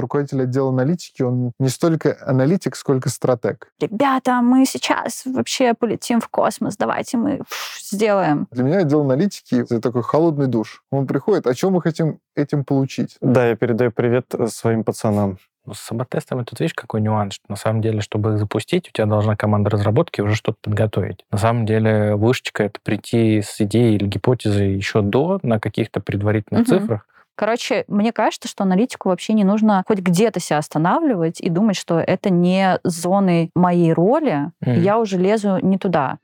руководитель отдела аналитики, он не столько аналитик, сколько стратег. Ребята, мы сейчас вообще полетим в космос, давайте мы сделаем. Для меня отдел аналитики — это такой холодный душ. Он приходит, о чем мы хотим этим получить? Да, я передаю привет э, своим пацанам. Ну, с саботестами тут видишь, какой нюанс, что на самом деле, чтобы их запустить, у тебя должна команда разработки уже что-то подготовить. На самом деле вышечка — это прийти с идеей или гипотезой еще до на каких-то предварительных угу. цифрах, Короче, мне кажется, что аналитику вообще не нужно хоть где-то себя останавливать и думать, что это не зоны моей роли, mm. я уже лезу не туда.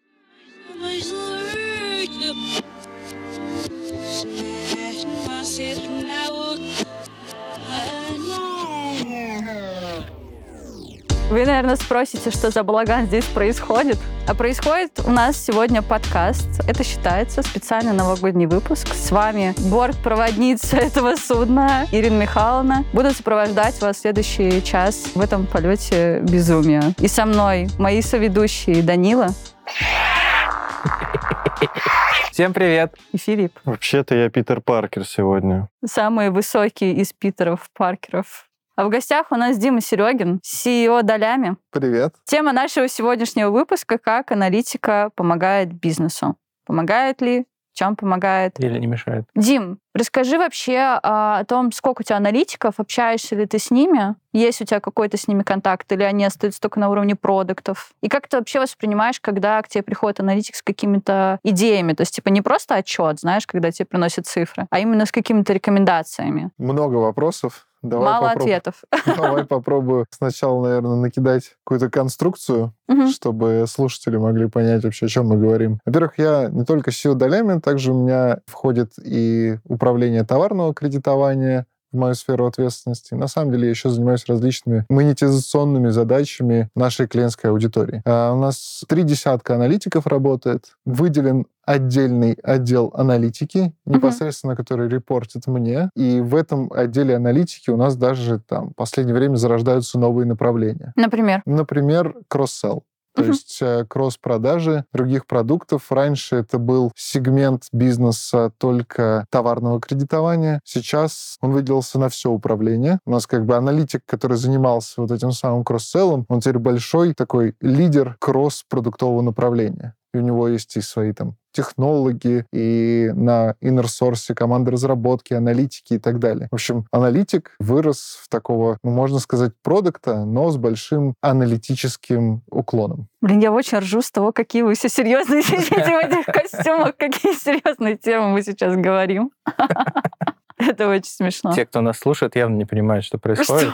Вы, наверное, спросите, что за балаган здесь происходит. А происходит у нас сегодня подкаст. Это считается специальный новогодний выпуск. С вами бортпроводница этого судна Ирина Михайловна. Буду сопровождать вас в следующий час в этом полете безумия. И со мной мои соведущие Данила. Всем привет. И Филипп. Вообще-то я Питер Паркер сегодня. Самый высокий из Питеров Паркеров. А в гостях у нас Дима Серегин, CEO Долями. Привет. Тема нашего сегодняшнего выпуска — как аналитика помогает бизнесу. Помогает ли? Чем помогает? Или не мешает? Дим, расскажи вообще а, о том, сколько у тебя аналитиков, общаешься ли ты с ними, есть у тебя какой-то с ними контакт, или они остаются только на уровне продуктов? И как ты вообще воспринимаешь, когда к тебе приходит аналитик с какими-то идеями? То есть, типа, не просто отчет, знаешь, когда тебе приносят цифры, а именно с какими-то рекомендациями. Много вопросов. Давай Мало попроб... ответов. Давай попробую сначала, наверное, накидать какую-то конструкцию, угу. чтобы слушатели могли понять вообще, о чем мы говорим. Во-первых, я не только SEO долями, также у меня входит и управление товарного кредитования, в мою сферу ответственности. На самом деле я еще занимаюсь различными монетизационными задачами нашей клиентской аудитории. А у нас три десятка аналитиков работает. Выделен отдельный отдел аналитики, непосредственно, uh-huh. который репортит мне. И в этом отделе аналитики у нас даже там в последнее время зарождаются новые направления. Например? Например, кросс-селл. То uh-huh. есть э, кросс-продажи других продуктов. Раньше это был сегмент бизнеса только товарного кредитования. Сейчас он выделился на все управление. У нас как бы аналитик, который занимался вот этим самым кросс-селлом, он теперь большой такой лидер кросс-продуктового направления. И у него есть и свои там технологи, и на source команды разработки, аналитики и так далее. В общем, аналитик вырос в такого, ну, можно сказать, продукта, но с большим аналитическим уклоном. Блин, я очень ржу с того, какие вы все серьезные сидите в этих костюмах, какие серьезные темы мы сейчас говорим. Это очень смешно. Те, кто нас слушает, явно не понимают, что происходит.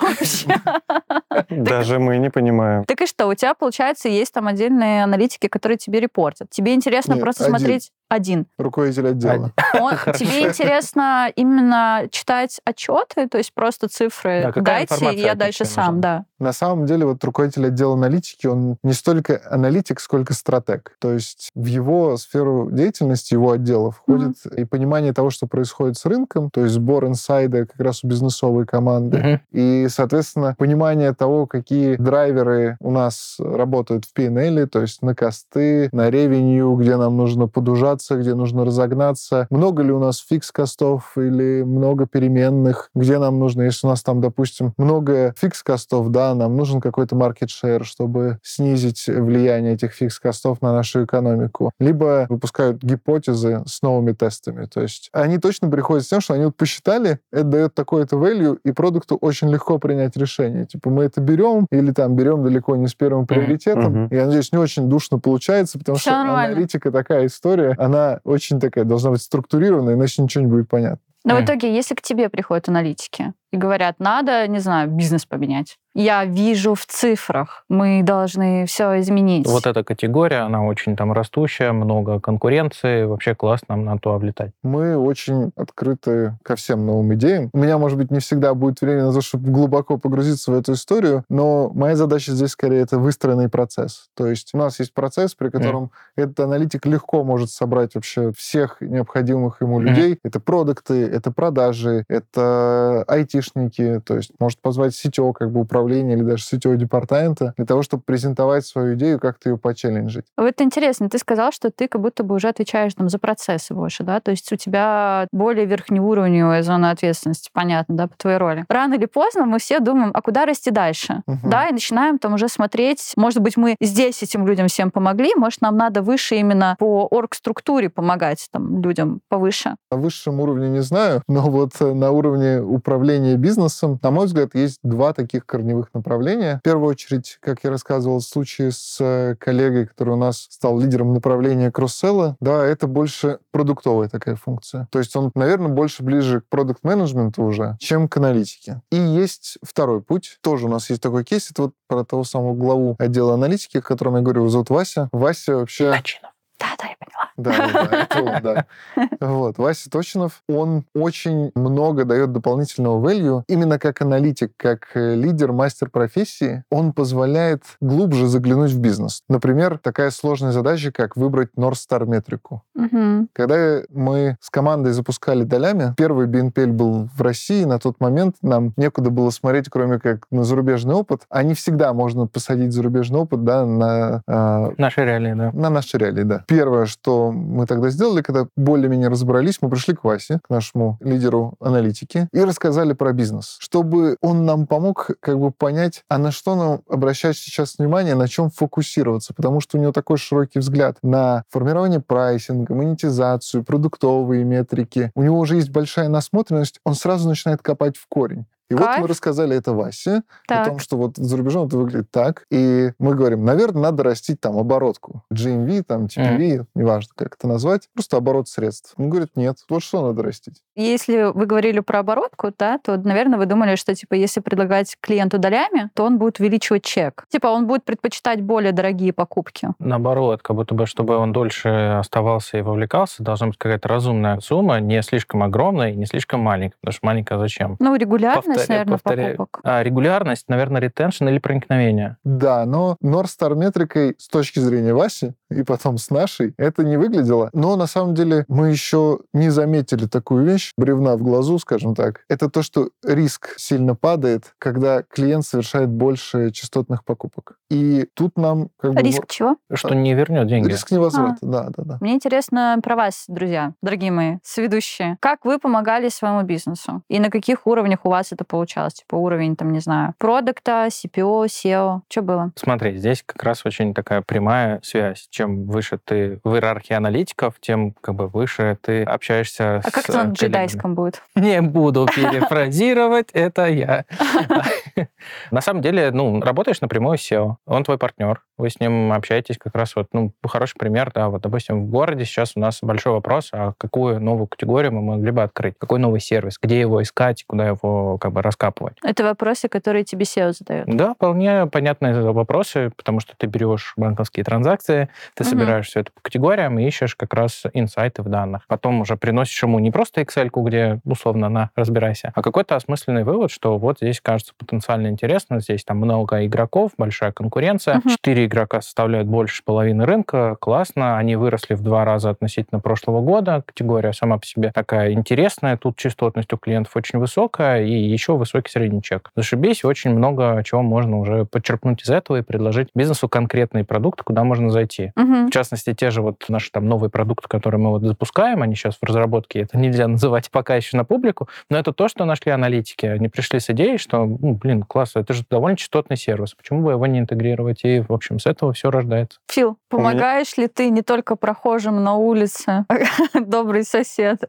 Даже мы не понимаем. Так и что, у тебя, получается, есть там отдельные аналитики, которые тебе репортят. Тебе интересно просто смотреть один. Руководитель отдела. Он, тебе интересно именно читать отчеты, то есть просто цифры да, дайте, и я дальше сам, да. На самом деле вот руководитель отдела аналитики, он не столько аналитик, сколько стратег. То есть в его сферу деятельности, его отдела входит mm-hmm. и понимание того, что происходит с рынком, то есть сбор инсайда как раз у бизнесовой команды. Mm-hmm. И, соответственно, понимание того, какие драйверы у нас работают в P&L, то есть на косты, на ревенью, где нам нужно подужаться где нужно разогнаться. Много ли у нас фикс-костов или много переменных, где нам нужно, если у нас там, допустим, много фикс-костов, да, нам нужен какой-то маркет-шер, чтобы снизить влияние этих фикс-костов на нашу экономику. Либо выпускают гипотезы с новыми тестами. То есть они точно приходят с тем, что они вот посчитали, это дает такое-то value, и продукту очень легко принять решение. Типа мы это берем или там берем далеко не с первым приоритетом. Mm-hmm. Я надеюсь, не очень душно получается, потому Все что нормально. аналитика такая история, она очень такая должна быть структурированная, иначе ничего не будет понятно. Но в итоге, если к тебе приходят аналитики и говорят, надо, не знаю, бизнес поменять, я вижу в цифрах, мы должны все изменить. Вот эта категория, она очень там растущая, много конкуренции, вообще классно, нам на то облетать. Мы очень открыты ко всем новым идеям. У меня, может быть, не всегда будет время на то, чтобы глубоко погрузиться в эту историю, но моя задача здесь скорее это выстроенный процесс. То есть у нас есть процесс, при котором mm. этот аналитик легко может собрать вообще всех необходимых ему mm. людей. Это продукты, это продажи, это айтишники, то есть может позвать сетевого как бы управления или даже сетевого департамента для того, чтобы презентовать свою идею, как-то ее почелленджить. Вот интересно, ты сказал, что ты как будто бы уже отвечаешь там за процессы больше, да? То есть у тебя более верхнеуровневая зона ответственности, понятно, да, по твоей роли. Рано или поздно мы все думаем, а куда расти дальше? Мгм. Да, и начинаем там уже смотреть, может быть, мы здесь этим людям всем помогли, может, нам надо выше именно по оргструктуре помогать там людям повыше. На высшем уровне не знаю, но вот на уровне управления бизнесом, на мой взгляд, есть два таких корневых направления. В первую очередь, как я рассказывал в случае с э, коллегой, который у нас стал лидером направления кросселла, да, это больше продуктовая такая функция. То есть он, наверное, больше ближе к продукт-менеджменту уже, чем к аналитике. И есть второй путь. Тоже у нас есть такой кейс. Это вот про того самого главу отдела аналитики, о котором я говорю, его зовут Вася. Вася вообще... Точно. Да-да, я поняла. Да, да, это он, да. Вот. Вася Точинов, он очень много дает дополнительного value. Именно как аналитик, как э, лидер, мастер профессии, он позволяет глубже заглянуть в бизнес. Например, такая сложная задача, как выбрать North Star метрику. Когда мы с командой запускали долями, первый BNPL был в России, на тот момент нам некуда было смотреть, кроме как на зарубежный опыт. А не всегда можно посадить зарубежный опыт да, на а, Наши реалии, да. на наши реалии, да. Первое, что мы тогда сделали, когда более-менее разобрались, мы пришли к Васе, к нашему лидеру аналитики, и рассказали про бизнес, чтобы он нам помог как бы понять, а на что нам обращать сейчас внимание, на чем фокусироваться, потому что у него такой широкий взгляд на формирование прайсинга, монетизацию, продуктовые метрики. У него уже есть большая насмотренность, он сразу начинает копать в корень. И вот Кайф. мы рассказали это Васе, Так. о том, что вот за рубежом это выглядит так. И мы говорим, наверное, надо растить там оборотку. GMV, там, TPV, неважно, как это назвать, просто оборот средств. Он говорит, нет, вот что надо растить. Если вы говорили про оборотку, да, то, наверное, вы думали, что, типа, если предлагать клиенту долями, то он будет увеличивать чек. Типа, он будет предпочитать более дорогие покупки. Наоборот, как будто бы, чтобы он дольше оставался и вовлекался, должна быть какая-то разумная сумма, не слишком огромная и не слишком маленькая. Потому что маленькая зачем? Ну, регулярность, Повторяю, наверное, повторяю. покупок. А, регулярность, наверное, ретеншн или проникновение. Да, но North Star метрикой с точки зрения Васи и потом с нашей это не выглядело. Но на самом деле мы еще не заметили такую вещь, бревна в глазу, скажем так. Это то, что риск сильно падает, когда клиент совершает больше частотных покупок. И тут нам как бы... Риск чего? Что не вернет деньги. Риск невозврата, да, да, да. Мне интересно про вас, друзья, дорогие мои соведущие. Как вы помогали своему бизнесу? И на каких уровнях у вас это получалось? Типа уровень, там, не знаю, продукта, CPO, SEO? Что было? Смотри, здесь как раз очень такая прямая связь. Чем выше ты в иерархии аналитиков, тем как бы выше ты общаешься А с как это на коллегами. джедайском будет? Не буду перефразировать, это я. На самом деле, ну, работаешь напрямую с SEO, он твой партнер, вы с ним общаетесь как раз вот, ну, хороший пример, да, вот, допустим, в городе сейчас у нас большой вопрос, а какую новую категорию мы могли бы открыть, какой новый сервис, где его искать, куда его как бы раскапывать. Это вопросы, которые тебе SEO задает. Да, вполне понятные вопросы, потому что ты берешь банковские транзакции, ты Мгм. собираешь все это по категориям и ищешь как раз инсайты в данных. Потом уже приносишь ему не просто Excel, где условно на разбирайся, а какой-то осмысленный вывод, что вот здесь кажется потенциально интересно, здесь там много игроков, большая конкуренция, четыре игрока составляют больше половины рынка, классно, они выросли в два раза относительно прошлого года, категория сама по себе такая интересная, тут частотность у клиентов очень высокая и еще высокий средний чек. Зашибись, очень много чего можно уже подчеркнуть из этого и предложить бизнесу конкретный продукт, куда можно зайти. Мгм. В частности, те же вот наши там новые продукты, которые мы вот запускаем, они сейчас в разработке, это нельзя называть пока еще на публику, но это то, что нашли аналитики. Они пришли с идеей, что, ну, блин, класс, это же довольно частотный сервис, почему бы его не интегрировать? И, в общем, с этого все рождается. Фил, меня- помогаешь ли ты не только прохожим на улице, добрый сосед?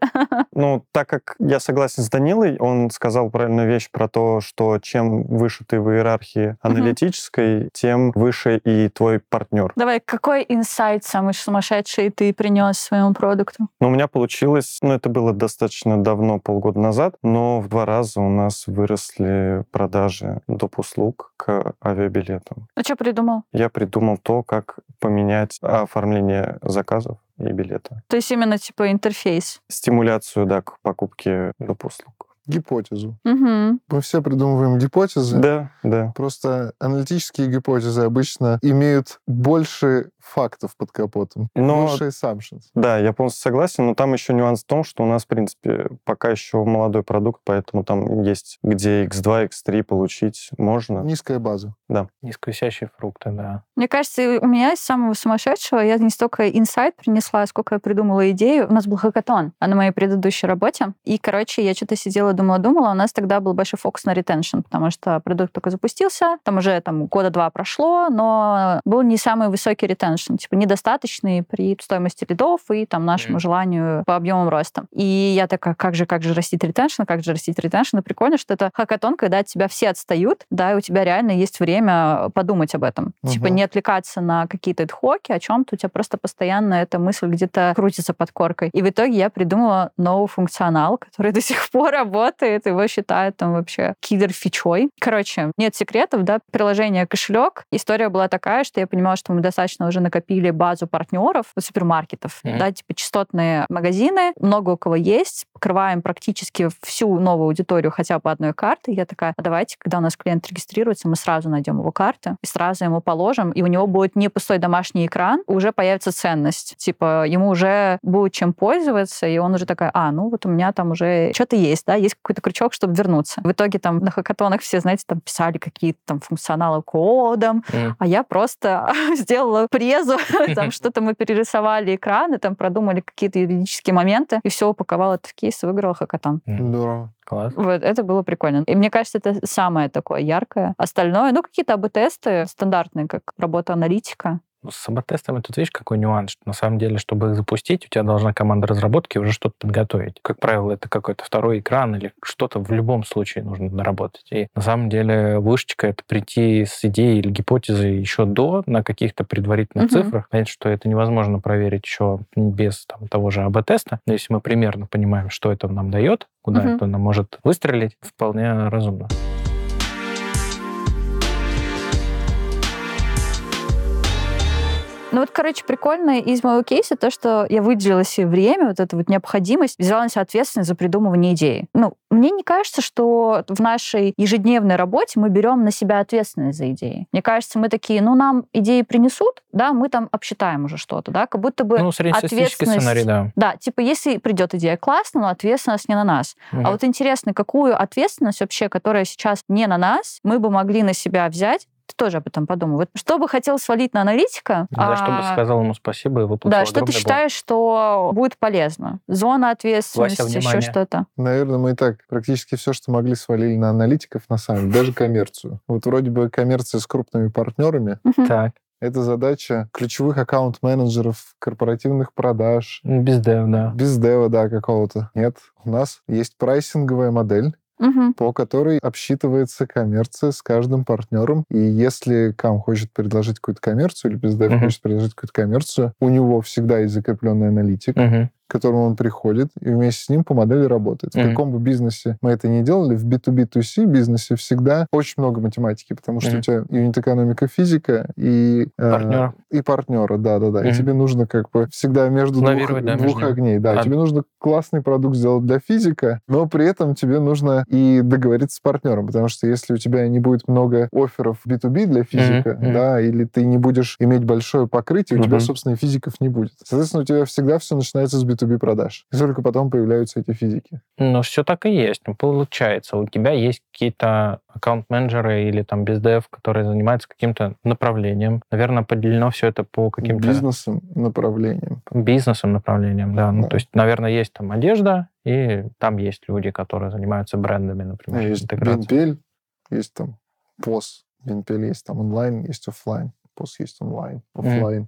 Ну, так как я согласен с Данилой, он сказал правильную вещь про то, что чем выше ты в иерархии аналитической, тем выше и твой партнер. Давай, какой инсайт самый сумасшедший ты принес своему продукту? Но у меня получилось, ну, это было достаточно давно, полгода назад, но в два раза у нас выросли продажи доп. услуг к авиабилетам. Ну, что придумал? Я придумал то, как поменять оформление заказов и билета. То есть именно типа интерфейс. Стимуляцию, да, к покупке доп. услуг. Гипотезу. Угу. Мы все придумываем гипотезы. Да, да. Просто аналитические гипотезы обычно имеют больше фактов под капотом. Но- Больше assumptions. Да, я полностью согласен, но там еще нюанс в том, что у нас, в принципе, пока еще молодой продукт, поэтому там есть где X2, X3 получить можно. Низкая база. Низковисящие фрукты, да. Мне кажется, у меня из самого сумасшедшего я не столько инсайт принесла, сколько я придумала идею. У нас был хакатон а на моей предыдущей работе. И, короче, я что-то сидела, думала, думала. У нас тогда был большой фокус на ретеншн, потому что продукт только запустился, там уже там года два прошло, но был не самый высокий ретеншн, типа недостаточный при стоимости лидов и там нашему Мгм. желанию по объемам роста. И я такая, как же, как же растить ретеншн, как же растить ретеншн. И прикольно, что это хакатон, когда от тебя все отстают, да, и у тебя реально есть время подумать об этом. Типа Мгм. не отвлекаться на какие-то хоки, о чем-то, у тебя просто постоянно эта мысль где-то крутится под коркой. И в итоге я придумала новый функционал, который до сих пор работает, его считают там вообще киллер-фичой. Короче, нет секретов, да, приложение кошелек. История была такая, что я понимала, что мы достаточно уже накопили базу партнеров, супермаркетов, Мгм. да, типа частотные магазины, много у кого есть, покрываем практически всю новую аудиторию хотя бы одной картой. Я такая, а давайте, когда у нас клиент регистрируется, мы сразу найдем его карты и сразу ему положим, и у него будет не пустой домашний экран, уже появится ценность. Типа, ему уже будет чем пользоваться, и он уже такая, а, ну вот у меня там уже что-то есть, да, есть какой-то крючок, чтобы вернуться. В итоге там на хакатонах все, знаете, там писали какие-то там функционалы кодом, М. а я просто сделала презу, там что-то мы перерисовали экраны, там продумали какие-то юридические моменты, и все упаковала это в кейс и выиграла хакатон. Здорово. Класс. Вот, это было прикольно. И мне кажется, это самое такое яркое. Остальное, ну, какие-то АБ-тесты стандартные, как работа аналитика. Ну, С АБ-тестами тут видишь, какой нюанс, что на самом деле, чтобы их запустить, у тебя должна команда разработки уже что-то подготовить. Как правило, это какой-то второй экран или что-то в любом случае нужно доработать. И на самом деле вышечка — это прийти с идеей или гипотезой еще до на каких-то предварительных Мгм. цифрах. Понятно, что это невозможно проверить еще без там, того же АБ-теста, но если мы примерно понимаем, что это нам дает, куда Мгм. это нам может выстрелить, вполне разумно. Ну вот, короче, прикольно из моего кейса то, что я выделила себе время, вот эту вот необходимость, взяла на себя ответственность за придумывание идеи. Ну, мне не кажется, что в нашей ежедневной работе мы берем на себя ответственность за идеи. Мне кажется, мы такие, ну, нам идеи принесут, да, мы там обсчитаем уже что-то, да, как будто бы Ну, ответственность- сценарий, да. Да, типа, если придет идея классно, но ответственность не на нас. Мгм. А вот интересно, какую ответственность вообще, которая сейчас не на нас, мы бы могли на себя взять? Ты тоже об этом подумай. Вот что бы хотел свалить на аналитика? Бы а, сказал ему спасибо и выплатил Да, что ты бонус. считаешь, что будет полезно? Зона ответственности, еще внимание. что-то. Наверное, мы и так практически все, что могли, свалили на аналитиков, на самом деле, даже коммерцию. Вот вроде бы коммерция с крупными партнерами. Так, это задача ключевых аккаунт-менеджеров, корпоративных продаж, без дев, да. без дева, да, какого-то. Нет, у нас есть прайсинговая модель, Мгм. по которой обсчитывается коммерция с каждым партнером. И если Кам хочет предложить какую-то коммерцию, или бездев Мгм. хочет предложить какую-то коммерцию, у него всегда есть закрепленный аналитик, Мгм. К которому он приходит, и вместе с ним по модели работает. В Мгм. каком бы бизнесе мы это ни делали, в B2B2C бизнесе всегда очень много математики, потому что Мгм. у тебя юнит-экономика, физика и... э, Партнера. и партнера, да-да-да. И Мгм. тебе нужно как бы всегда между двух, да, двух между огней. Да, А- тебе нужно классный продукт сделать для физика, но при этом тебе нужно и договориться с партнером, потому что если у тебя не будет много офферов B2B для физика, мгм. да, или ты не будешь иметь большое покрытие, у тебя, собственно, и физиков не будет. Соответственно, у тебя всегда все начинается с B2B продаж. И только потом появляются эти физики. Ну, все так и есть. Ну, Получается, у тебя есть какие-то аккаунт-менеджеры или там бездев, которые занимаются каким-то направлением. Наверное, поделено все это по каким-то Бизнесом, направлением. бизнесом направлениям, да. Ну, Да. то есть, наверное, есть там одежда, и там есть люди, которые занимаются брендами, например, Есть. BNPL, есть там POS, BNPL есть там онлайн, есть офлайн, POS есть онлайн, офлайн.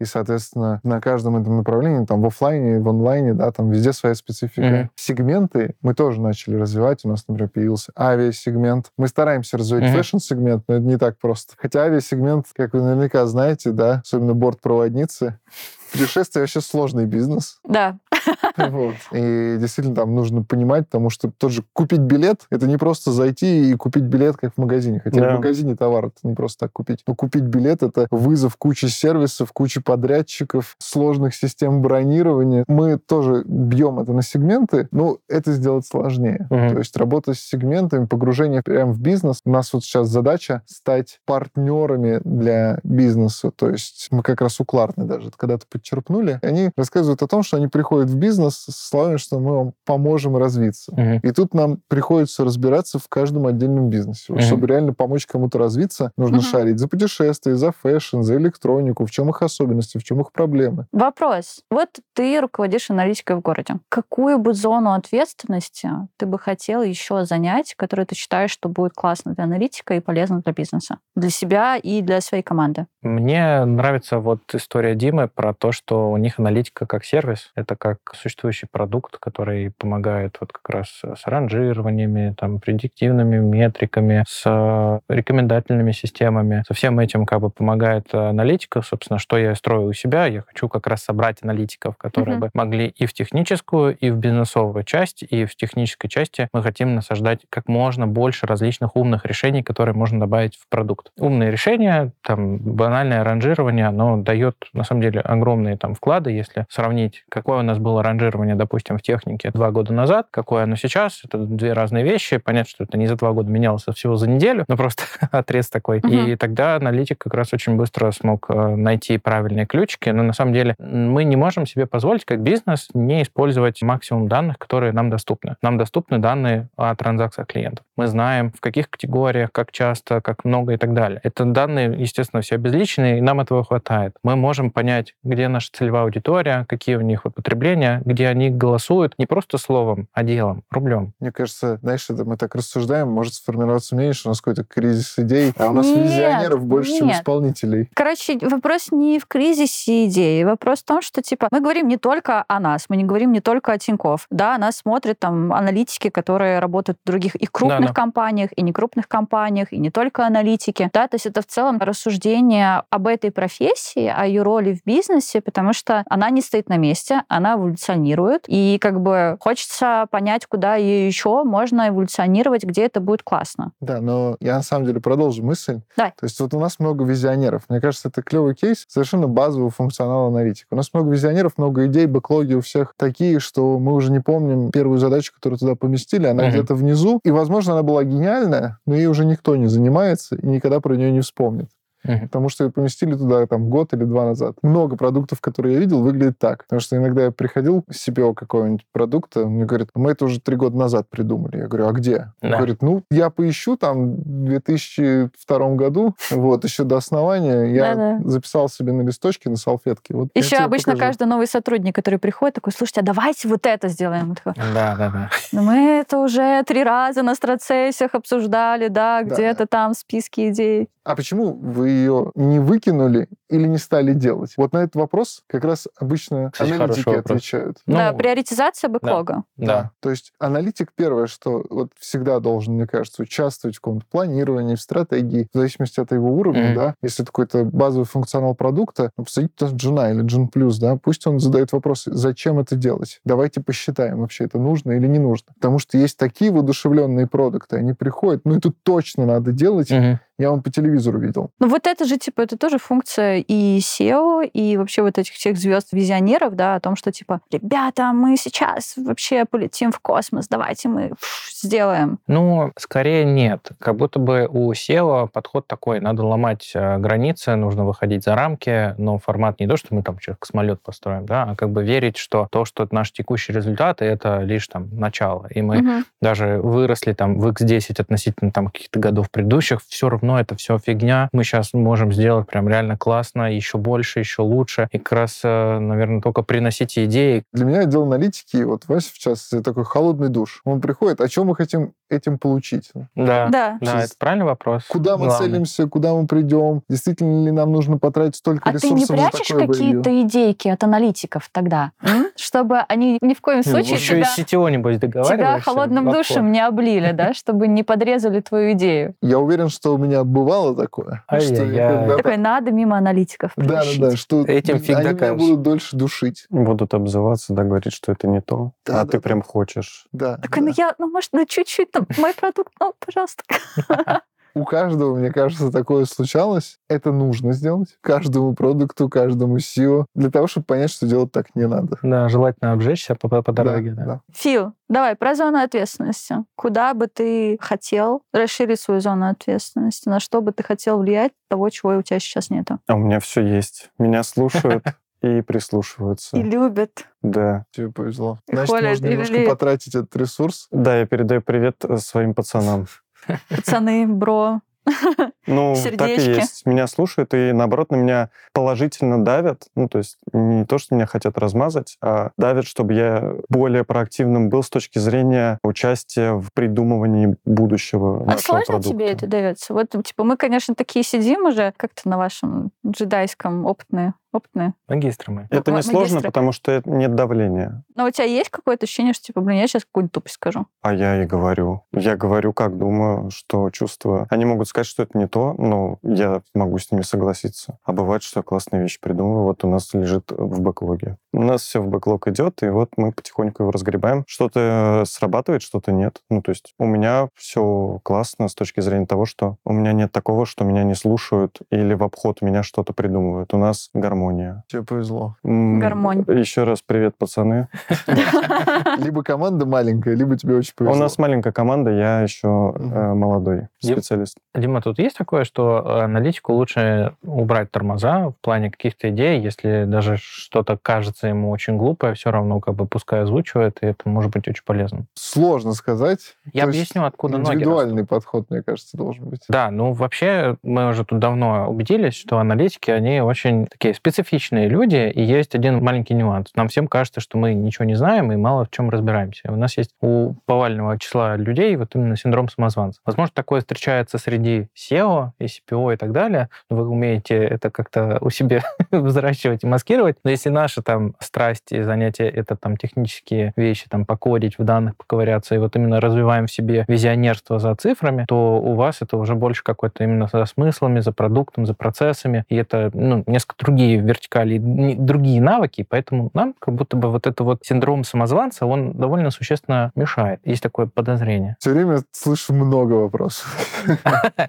И, соответственно, на каждом этом направлении, там в офлайне, в онлайне, да, там везде своя специфика. Мгм. Сегменты мы тоже начали развивать. У нас, например, появился авиасегмент. Мы стараемся развивать Мгм. fashion -сегмент, но это не так просто. Хотя авиасегмент, как вы наверняка знаете, да, особенно бортпроводницы, Путешествие вообще сложный бизнес. Да. Вот. И действительно там нужно понимать, потому что тот же купить билет, это не просто зайти и купить билет, как в магазине. Хотя Да. в магазине товар это не просто так купить. Но купить билет — это вызов кучи сервисов, кучи подрядчиков, сложных систем бронирования. Мы тоже бьем это на сегменты, но это сделать сложнее. Мгм. То есть работа с сегментами, погружение прямо в бизнес. У нас вот сейчас задача стать партнерами для бизнеса. То есть мы как раз у Кларны даже когда-то подчерпнули. Они рассказывают о том, что они приходят в бизнес с словами, что мы вам поможем развиться. Мгм. И тут нам приходится разбираться в каждом отдельном бизнесе. Вот Мгм. Чтобы реально помочь кому-то развиться, нужно Мгм. шарить за путешествия, за fashion, за электронику, в чем их особенности, в чем их проблемы. Вопрос. Вот ты руководишь аналитикой в городе. Какую бы зону ответственности ты бы хотел еще занять, которую ты считаешь, что будет классно для аналитика и полезно для бизнеса? Для себя и для своей команды. Мне нравится вот история Димы про то, что у них аналитика как сервис. Это как существующий продукт, который помогает вот как раз с ранжированиями, там, предиктивными метриками, с э, рекомендательными системами. Со всем этим как бы помогает аналитика. Собственно, что я строю у себя. Я хочу как раз собрать аналитиков, которые Мгм. бы могли и в техническую, и в бизнесовую часть, и в технической части мы хотим насаждать как можно больше различных умных решений, которые можно добавить в продукт. Умные решения, там, банальное ранжирование, оно дает, на самом деле, огромные там вклады, если сравнить, какое у нас было ранжирование, допустим, в технике два года назад, какое оно сейчас, это две разные вещи. Понятно, что это не за два года менялось, а всего за неделю, но просто отрез такой. Мгм. И тогда аналитик как раз очень быстро смог э, найти правильные ключики, но на самом деле мы не можем себе позволить, как бизнес, не использовать максимум данных, которые нам доступны. Нам доступны данные о транзакциях клиентов. Мы знаем, в каких категориях, как часто, как много и так далее. Это данные, естественно, все обезличенные, и нам этого хватает. Мы можем понять, где наша целевая аудитория, какие у них потребления, где они голосуют не просто словом, а делом, рублем. Мне кажется, знаешь, это мы так рассуждаем, может сформироваться мнение, что у нас какой-то кризис идей, а у нас Нет, визионеров больше, чем нет. исполнителей. Короче, вопрос не в кризисе идеи. Вопрос в том, что, типа, мы говорим не только о нас, мы не говорим не только о Тинькофф. Да, нас смотрят там аналитики, которые работают в других и крупных Да-да. компаниях, и некрупных компаниях, и не только аналитики. Да, то есть это в целом рассуждение об этой профессии, о ее роли в бизнесе, потому что она не стоит на месте, она эволюционирует, и как бы хочется понять, куда ее еще можно эволюционировать, где это будет классно. Да, но я на самом деле продолжу мысль. Давай. То есть вот у нас много визионеров. Мне кажется, это клевый кейс, совершенно базовый функционал аналитика. У нас много визионеров, много идей, бэклоги у всех такие, что мы уже не помним первую задачу, которую туда поместили. Она Мгм. где-то внизу. И, возможно, она была гениальная, но ей уже никто не занимается и никогда про нее не вспомнит. Мгм. Потому что ее поместили туда там год или два назад. Много продуктов, которые я видел, выглядит так. Потому что иногда я приходил с CPO какого-нибудь продукта, он мне говорит, мы это уже три года назад придумали. Я говорю, а где? Он Да. говорит, ну, я поищу там в 2002 году, вот, еще до основания, я Да-да. записал себе на листочке, на салфетке. Вот Еще обычно покажу. каждый новый сотрудник, который приходит, такой, слушайте, а давайте вот это сделаем. Он Да, да, да. «Ну, мы это уже три раза на страцессиях обсуждали, да, Да. где-то там в списке идей. А почему вы ее не выкинули или не стали делать? Вот на этот вопрос как раз обычно Кстати, аналитики вопрос. отвечают. да, Ну, приоритизация бэклога. Да. То есть аналитик первое, что вот всегда должен, мне кажется, участвовать в каком-то планировании, в стратегии, в зависимости от его уровня, Мгм. да. Если это какой-то базовый функционал продукта, ну, посадить туда джуна или джун плюс, да, пусть он задает вопросы, зачем это делать? Давайте посчитаем, вообще это нужно или не нужно. Потому что есть такие воодушевленные продукты, они приходят, ну это точно надо делать, Мгм. Я вам по телевизору видел. Ну вот это же, типа, это тоже функция и SEO, и вообще вот этих всех звезд-визионеров, да, о том, что, типа, ребята, мы сейчас вообще полетим в космос, давайте мы сделаем. Ну, скорее нет. Как будто бы у SEO подход такой. Надо ломать э, границы, нужно выходить за рамки, но формат не то, что мы там сейчас космолет построим, да, а как бы верить, что то, что наши текущие результаты, это лишь там начало. И мы Мгм. даже выросли там в X10 относительно там каких-то годов предыдущих, все равно это все фигня. Мы сейчас можем сделать прям реально классно, еще больше, еще лучше. И как раз, э, наверное, только приносите идеи. Для меня отдел аналитики, вот Вася частности, такой холодный душ. Он приходит, о чем мы хотим этим получить? Да. Да. Да, это правильный вопрос. Куда мы Главное. целимся, куда мы придем? Действительно ли нам нужно потратить столько А ты не ресурсов за прячешь такое боевье? какие-то идейки от аналитиков тогда? Чтобы они ни в коем случае Еще и тебя, с CTO, небось, тебя холодным душем не облили, да? Чтобы не подрезали твою идею. Я уверен, что у меня бывало такое. Такой, надо мимо аналитиков Да, да, да, что Этим фиг они меня будут дольше душить. Будут обзываться, да, говорить, что это не то. А ты прям хочешь. Да, Такой, ну я, ну может, ну чуть-чуть, мой продукт, ну, пожалуйста. У каждого, мне кажется, такое случалось. Это нужно сделать. Каждому продукту, каждому SEO. Для того, чтобы понять, что делать так не надо. Да, желательно обжечься по, по Да, дороге. Да, да. Фил, давай, про зону ответственности. Куда бы ты хотел расширить свою зону ответственности? На что бы ты хотел влиять того, чего у тебя сейчас нету? А у меня все есть. Меня слушают и прислушиваются. И любят. Да. Тебе повезло. И Значит, холят, можно и немножко жалеют. потратить этот ресурс. Да, я передаю привет э, своим пацанам. Пацаны, бро. Ну, так и Сердечки. есть. Меня слушают и, наоборот, на меня положительно давят. Ну, то есть не то, что меня хотят размазать, а давят, чтобы я более проактивным был с точки зрения участия в придумывании будущего А сложно продукта. тебе это дается? Вот, типа, мы, конечно, такие сидим уже, как-то на вашем джедайском опытные. Опытные. Магистры мы. Это не М- сложно, магистры. потому что нет давления. Но у тебя есть какое-то ощущение, что, типа, блин, я сейчас какую-нибудь тупость скажу? А я и говорю. Я говорю, как думаю, что чувствую. Они могут сказать, что это не то, но я могу с ними согласиться. А бывает, что я классные вещи придумываю. Вот у нас лежит в бэклоге. У нас все в бэклог идет, и вот мы потихоньку его разгребаем. Что-то срабатывает, что-то нет. Ну, то есть у меня все классно с точки зрения того, что у меня нет такого, что меня не слушают или в обход меня что-то придумывают. У нас гармония. Тебе повезло. М, Гармонь. Еще раз привет, пацаны. Либо команда маленькая, либо тебе очень повезло. У нас маленькая команда, я еще э, молодой специалист. Дима, тут есть такое, что э, аналитику лучше убрать тормоза в плане каких-то идей, если даже что-то кажется ему очень глупое, все равно как бы пускай озвучивает, и это может быть очень полезно. Сложно сказать. Я То объясню, откуда ноги Индивидуальный подход, мне кажется, должен быть. Да, ну вообще мы уже тут давно убедились, что аналитики, они очень такие специфичные люди, и есть один маленький нюанс. Нам всем кажется, что мы ничего не знаем и мало в чем разбираемся. У нас есть у повального числа людей вот именно синдром самозванца. Возможно, такое встречается среди SEO и CPO и так далее. Вы умеете это как-то у себя взращивать и маскировать. Но если наши там страсти занятия — это там технические вещи, там покодить, в данных поковыряться, и вот именно развиваем в себе визионерство за цифрами, то у вас это уже больше какой-то именно за смыслами, за продуктом, за процессами. И это ну, несколько другие вертикали, и другие навыки. Поэтому нам как будто бы вот это вот синдром самозванца, он довольно существенно мешает. Есть такое подозрение. Все время слышу много вопросов.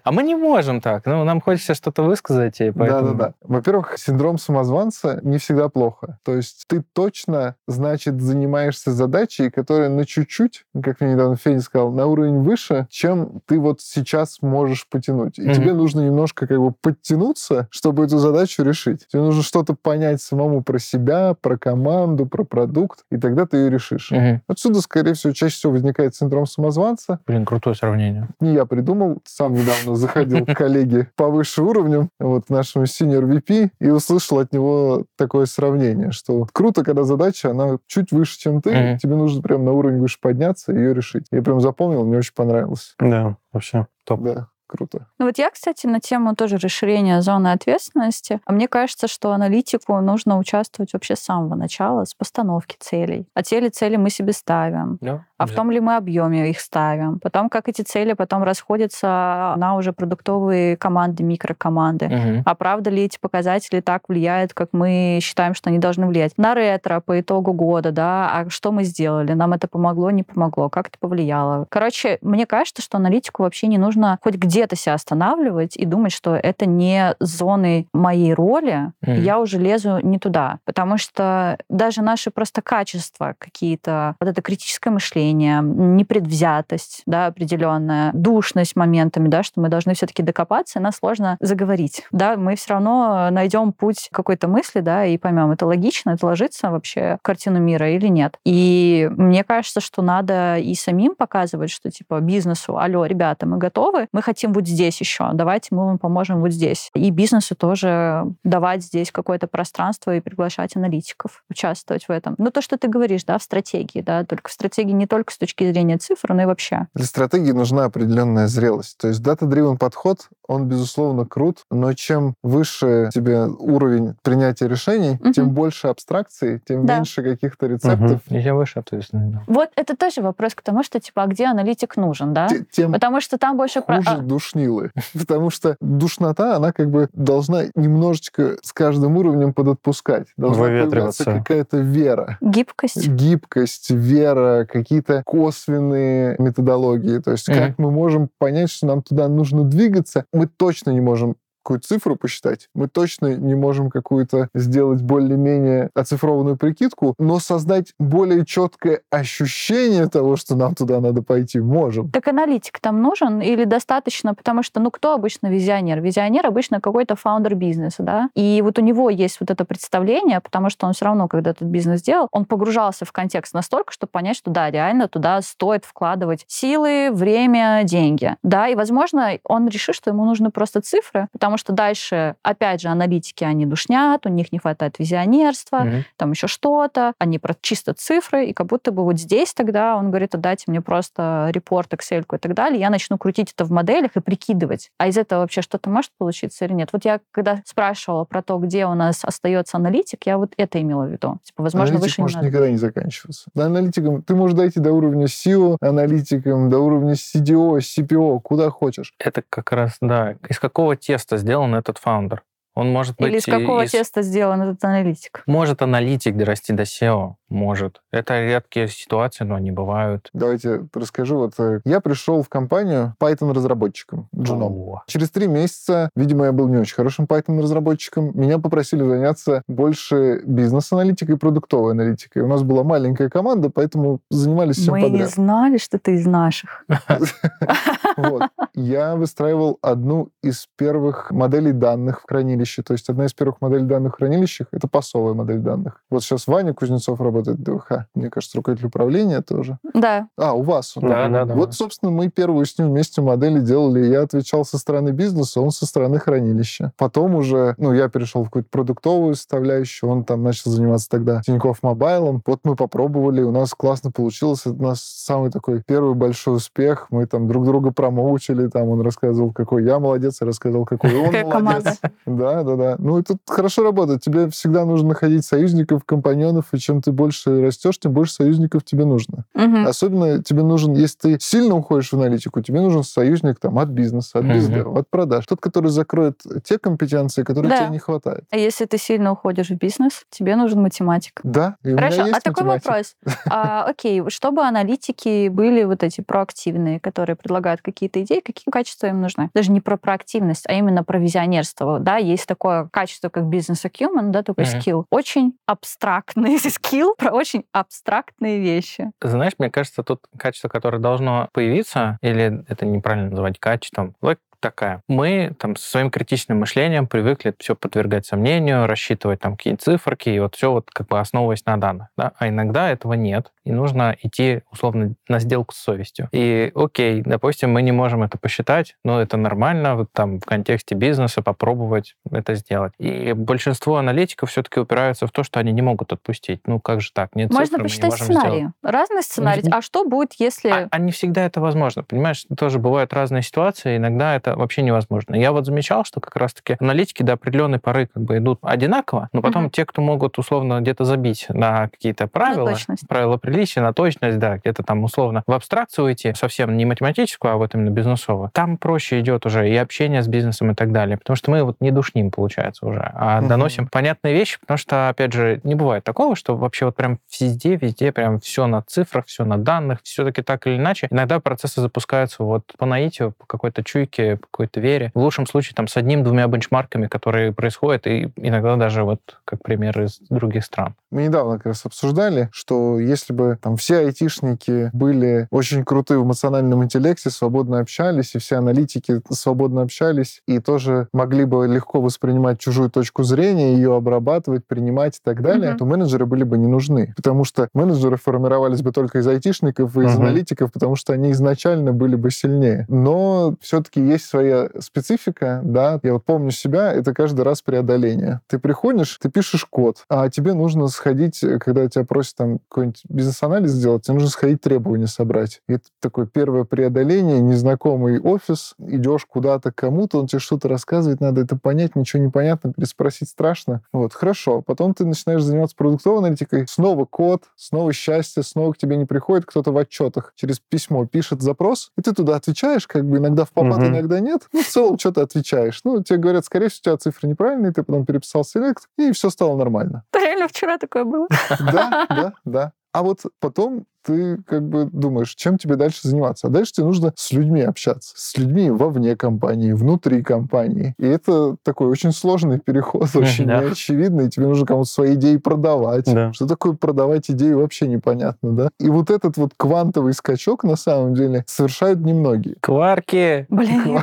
А мы не можем так. Ну, нам хочется что-то высказать, и поэтому... Да-да-да. Во-первых, синдром самозванца не всегда плохо. То есть ты точно, значит, занимаешься задачей, которая на чуть-чуть, как мне недавно Федя сказал, на уровень выше, чем ты вот сейчас можешь потянуть. И тебе нужно немножко как бы подтянуться, чтобы эту задачу решить. Тебе нужно что-то понять самому про себя, про команду, про продукт, и тогда ты ее решишь. Мгм. Отсюда, скорее всего, чаще всего возникает синдром самозванца. Блин, крутое сравнение. Не я придумал, сам недавно заходил к коллеге повыше уровнем, вот нашему senior VP, и услышал от него такое сравнение, что круто, когда задача, она чуть выше, чем ты, тебе нужно прям на уровень выше подняться и ее решить. Я прям запомнил, мне очень понравилось. Да, вообще топ. Да, круто. Ну вот я, кстати, на тему тоже расширения зоны ответственности. А Мне кажется, что аналитику нужно участвовать вообще с самого начала, с постановки целей. А те ли цели мы себе ставим? Да, А в том ли мы объеме их ставим? Потом, как эти цели потом расходятся на уже продуктовые команды, микрокоманды. Мгм. А правда ли эти показатели так влияют, как мы считаем, что они должны влиять? На ретро по итогу года, да, а что мы сделали? Нам это помогло, не помогло? Как это повлияло? Короче, мне кажется, что аналитику вообще не нужно хоть где-то себя останавливать и думать, что это не зоны моей роли, Мгм. я уже лезу не туда. Потому что даже наши просто качества какие-то, вот это критическое мышление, непредвзятость, да, определенная, душность моментами, да, что мы должны все-таки докопаться, и нас сложно заговорить. Да, мы все равно найдем путь какой-то мысли, да, и поймем, это логично, это ложится вообще в картину мира или нет. И мне кажется, что надо и самим показывать, что типа бизнесу, алло, ребята, мы готовы, мы хотим вот здесь еще, давайте мы вам поможем вот здесь. И бизнесу тоже давать здесь какое-то пространство и приглашать аналитиков участвовать в этом. Ну, то, что ты говоришь, да, в стратегии, да, только в стратегии не только только с точки зрения цифр, но и вообще. Для стратегии нужна определенная зрелость. То есть data-driven подход, он, безусловно, крут, но чем выше тебе уровень принятия решений, Мгм. тем больше абстракций, тем Да. меньше каких-то рецептов, Мгм. И тем выше ответственность. да. Вот это тоже вопрос к тому, что, типа, а где аналитик нужен, да? те- тем Потому что там больше... про- хуже а, душнилы. Потому что душнота, она как бы должна немножечко с каждым уровнем подотпускать. Должна Выветриваться. появляться какая-то вера. Гибкость. гибкость, вера, какие-то косвенные методологии. То есть Мгм. как мы можем понять, что нам туда нужно двигаться, мы точно не можем какую-то цифру посчитать, мы точно не можем какую-то сделать более-менее оцифрованную прикидку, но создать более четкое ощущение того, что нам туда надо пойти, можем. Так аналитик там нужен или достаточно, потому что, ну, кто обычно визионер? Визионер обычно какой-то фаундер бизнеса, да? И вот у него есть вот это представление, потому что он все равно, когда этот бизнес делал, он погружался в контекст настолько, чтобы понять, что да, реально туда стоит вкладывать силы, время, деньги. Да, и, возможно, он решит, что ему нужны просто цифры, потому что дальше, опять же, аналитики, они душнят, у них не хватает визионерства, Мгм. там еще что-то, они про чисто цифры, и как будто бы вот здесь тогда он говорит, отдайте мне просто репорт, Excel и так далее, я начну крутить это в моделях и прикидывать. А из этого вообще что-то может получиться или нет? Вот я когда спрашивала про то, где у нас остается аналитик, я вот это имела в виду. Типа, возможно, Аналитик выше не может надо. никогда не заканчиваться. Да, аналитиком ты можешь дойти до уровня SEO, аналитиком, до уровня CDO, CPO, куда хочешь. Это как раз, да, из какого теста сделан этот фаундер. Он может быть Или из какого из- теста сделан этот аналитик? Может аналитик дорасти до SEO? Может. Это редкие ситуации, но они бывают. Давайте расскажу. Вот э, я пришел в компанию Python-разработчиком, джуном. О, Через три месяца, видимо, я был не очень хорошим Python-разработчиком, меня попросили заняться больше бизнес-аналитикой и продуктовой аналитикой. У нас была маленькая команда, поэтому занимались всем Мы не подряд. знали, что ты из наших. Я выстраивал одну из первых моделей данных в хранилище. То есть одна из первых моделей данных в хранилищах — это пасовая модель данных. Вот сейчас Ваня Кузнецов работает в ДВХ. Мне кажется, руководитель управления тоже. Да. А, у вас. Да, да, да. Вот, собственно, мы первую с ним вместе модели делали. Я отвечал со стороны бизнеса, он со стороны хранилища. Потом уже, ну, я перешел в какую-то продуктовую составляющую, он там начал заниматься тогда Тинькофф Мобайлом. Вот мы попробовали, у нас классно получилось. Это у нас самый такой первый большой успех. Мы там друг друга промоучили, там он рассказывал, какой я молодец, я рассказал, какой он молодец. Да, да, да. Ну, это хорошо работает. Тебе всегда нужно находить союзников, компаньонов, и чем ты больше растешь, тем больше союзников тебе нужно. Мгм. Особенно тебе нужен, если ты сильно уходишь в аналитику, тебе нужен союзник там, от бизнеса, от бизнеса, от продаж. Тот, который закроет те компетенции, которые Да. тебе не хватает. А если ты сильно уходишь в бизнес, тебе нужен математик. Да, и у меня Хорошо, а такой математик. вопрос. А, окей, чтобы аналитики были вот эти проактивные, которые предлагают какие-то идеи, какие качества им нужны? Даже не про проактивность, а именно про визионерство. Да, есть такое качество, как бизнес acumen, да, такой Мгм. скилл. Очень абстрактный скилл про очень абстрактные вещи. Знаешь, мне кажется, тут качество, которое должно появиться, или это неправильно называть качеством, вот такая. Мы там со своим критичным мышлением привыкли все подвергать сомнению, рассчитывать там какие-то циферки, и вот все вот как бы основываясь на данных. Да? А иногда этого нет, и нужно идти условно на сделку с совестью. И окей, допустим, мы не можем это посчитать, но это нормально вот там в контексте бизнеса попробовать это сделать. И большинство аналитиков все-таки упираются в то, что они не могут отпустить. Ну как же так? Нет Можно цифры, мы не посчитать можем сделать. сценарии. Разные сценарии. А что будет, если... А, а не всегда это возможно. Понимаешь, тоже бывают разные ситуации, иногда это вообще невозможно. Я вот замечал, что как раз-таки аналитики до определенной поры как бы идут одинаково, но потом Мгм. те, кто могут условно где-то забить на какие-то правила, точность. правила приличия, на точность, да, где-то там условно в абстракцию уйти, совсем не математическую, а вот именно бизнесовую, там проще идет уже и общение с бизнесом и так далее, потому что мы вот не душним, получается, уже, а Мгм. доносим понятные вещи, потому что, опять же, не бывает такого, что вообще вот прям везде, везде прям все на цифрах, все на данных, все-таки так или иначе. Иногда процессы запускаются вот по наитию, по какой-то чуйке, по какой-то вере. В лучшем случае там с одним-двумя бенчмарками, которые происходят, и иногда даже вот как пример из других стран. Мы недавно как раз обсуждали, что если бы там все айтишники были очень крутые в эмоциональном интеллекте, свободно общались, и все аналитики свободно общались, и тоже могли бы легко воспринимать чужую точку зрения, ее обрабатывать, принимать и так далее, Мгм. то менеджеры были бы не нужны. Потому что менеджеры формировались бы только из айтишников и из Мгм. аналитиков, потому что они изначально были бы сильнее. Но все-таки есть своя специфика, да. Я вот помню себя, это каждый раз преодоление. Ты приходишь, ты пишешь код, а тебе нужно сходить, э, когда тебя просят там какой-нибудь бизнес-анализ сделать, тебе нужно сходить требования собрать. И это такое первое преодоление, незнакомый офис, идешь куда-то кому-то, он тебе что-то рассказывает, надо это понять, ничего не понятно, переспросить страшно. Вот, хорошо. Потом ты начинаешь заниматься продуктовой аналитикой, снова код, снова счастье, снова к тебе не приходит кто-то в отчетах, через письмо пишет запрос, и ты туда отвечаешь, как бы иногда в попад, Мгм. иногда нет. Ну, в целом, что ты отвечаешь? Ну, тебе говорят, скорее всего, у тебя цифры неправильные, ты потом переписал селект, и все стало нормально. Реально вчера такое было. Да, да, да. А вот потом ты как бы думаешь, чем тебе дальше заниматься. А дальше тебе нужно с людьми общаться. С людьми вовне компании, внутри компании. И это такой очень сложный переход, очень да. неочевидный. Тебе нужно кому-то свои идеи продавать. Да. Что такое продавать идею, вообще непонятно, да? И вот этот вот квантовый скачок, на самом деле, совершают немногие. Кварки. Блин,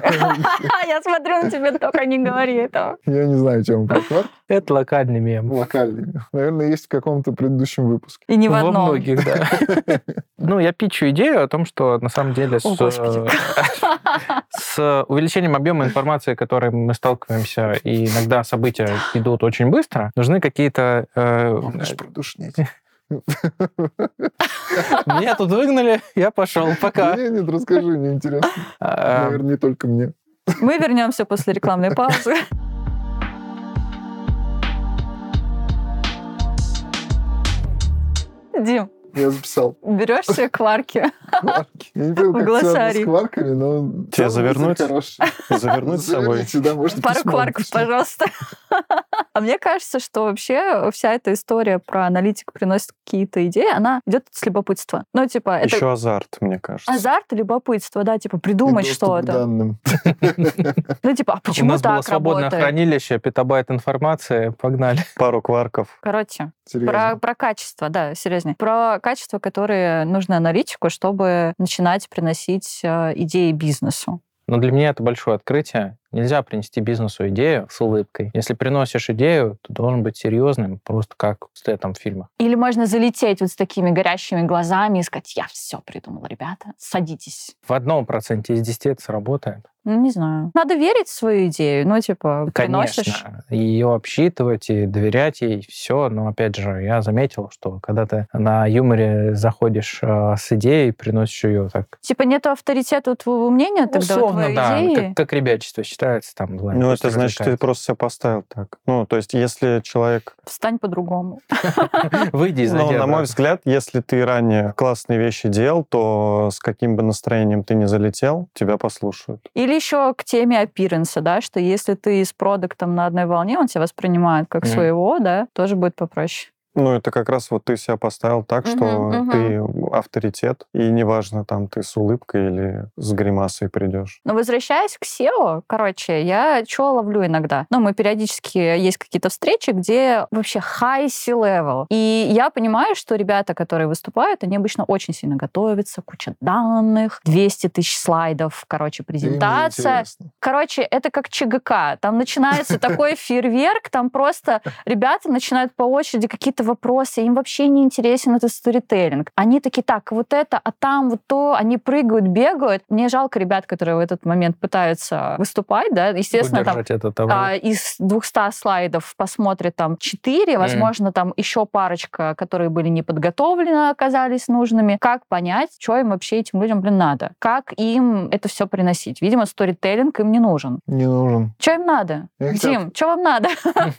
я смотрю на тебя, только не говори этого. Я не знаю, чем про кварк. Это локальный мем. Локальными. Наверное, есть в каком-то предыдущем выпуске. И не в Во одном. многих, да. Ну, я питчу идею о том, что на самом деле с, увеличением объема информации, с которой мы сталкиваемся, и иногда события идут очень быстро, нужны какие-то... э. Меня тут выгнали, я пошел, пока. Нет, нет, расскажи, мне интересно. А, Наверное, не только мне. Мы вернемся после рекламной паузы. Дим, Я записал берешь себе кварки? кварки. Я не понял, В как связано глоссарий. с кварками, но... Тебя завернуть? Завернуть с собой. Да, можно Пару кварков, пожалуйста. А мне кажется, что вообще вся эта история про аналитику приносит какие-то идеи, она идет с любопытства. Ну, типа, это Еще азарт, мне кажется. азарт и любопытство, да, типа придумать доступ к что-то. данным. Ну, типа, а У почему нас было так свободное работает? хранилище, петабайт информации, погнали. Пару кварков. Короче. Про, про качество, да, серьезно. Про качество, которые нужны аналитику, чтобы начинать приносить э, идеи бизнесу. Но для меня это большое открытие. Нельзя принести бизнесу идею с улыбкой. Если приносишь идею, то должен быть серьезным, просто как в этом фильмах. Или можно залететь вот с такими горящими глазами и сказать, я все придумал, ребята, садитесь. В одном проценте из десяти это сработает. Ну, не знаю. Надо верить в свою идею. Ну, типа, приносишь... Конечно, ее обсчитывать и доверять ей, все. Но опять же, я заметил, что когда ты на юморе заходишь э, с идеей, приносишь ее так Типа, нет авторитета у твоего мнения тогда у условно, твоей да, идеи? как, как ребячество считается там. ладно, Ну, это значит, ты просто себя поставил так. Ну, то есть, если человек... Встань по-другому. Выйди из Ну, на мой взгляд, если ты ранее классные вещи делал, то с каким бы настроением ты не залетел, тебя послушают. Или еще к теме аппиренса, да, что если ты с продуктом на одной волне, он тебя воспринимает как своего, да, тоже будет попроще. Ну, это как раз вот ты себя поставил так, что мгм. ты авторитет, и неважно, там ты с улыбкой или с гримасой придешь. Но возвращаясь к SEO, короче, я что ловлю иногда? Ну, мы периодически есть какие-то встречи, где вообще high C-level. И я понимаю, что ребята, которые выступают, они обычно очень сильно готовятся, куча данных, 200 тысяч слайдов, короче, презентация. Короче, это как ЧГК. Там начинается такой фейерверк, там просто ребята начинают по очереди какие-то вопросы, им вообще не интересен этот сторителлинг. Они такие, так, вот это, а там вот то, они прыгают, бегают. Мне жалко ребят, которые в этот момент пытаются выступать, да, естественно, там Удержать это того. а, из 200 слайдов посмотрит там 4, возможно, там еще парочка, которые были не подготовлены, оказались нужными. Как понять, что им вообще этим людям, блин, надо? Как им это все приносить? Видимо, сторителлинг им не нужен. Не нужен. Что им надо? Я Дим, что вам надо?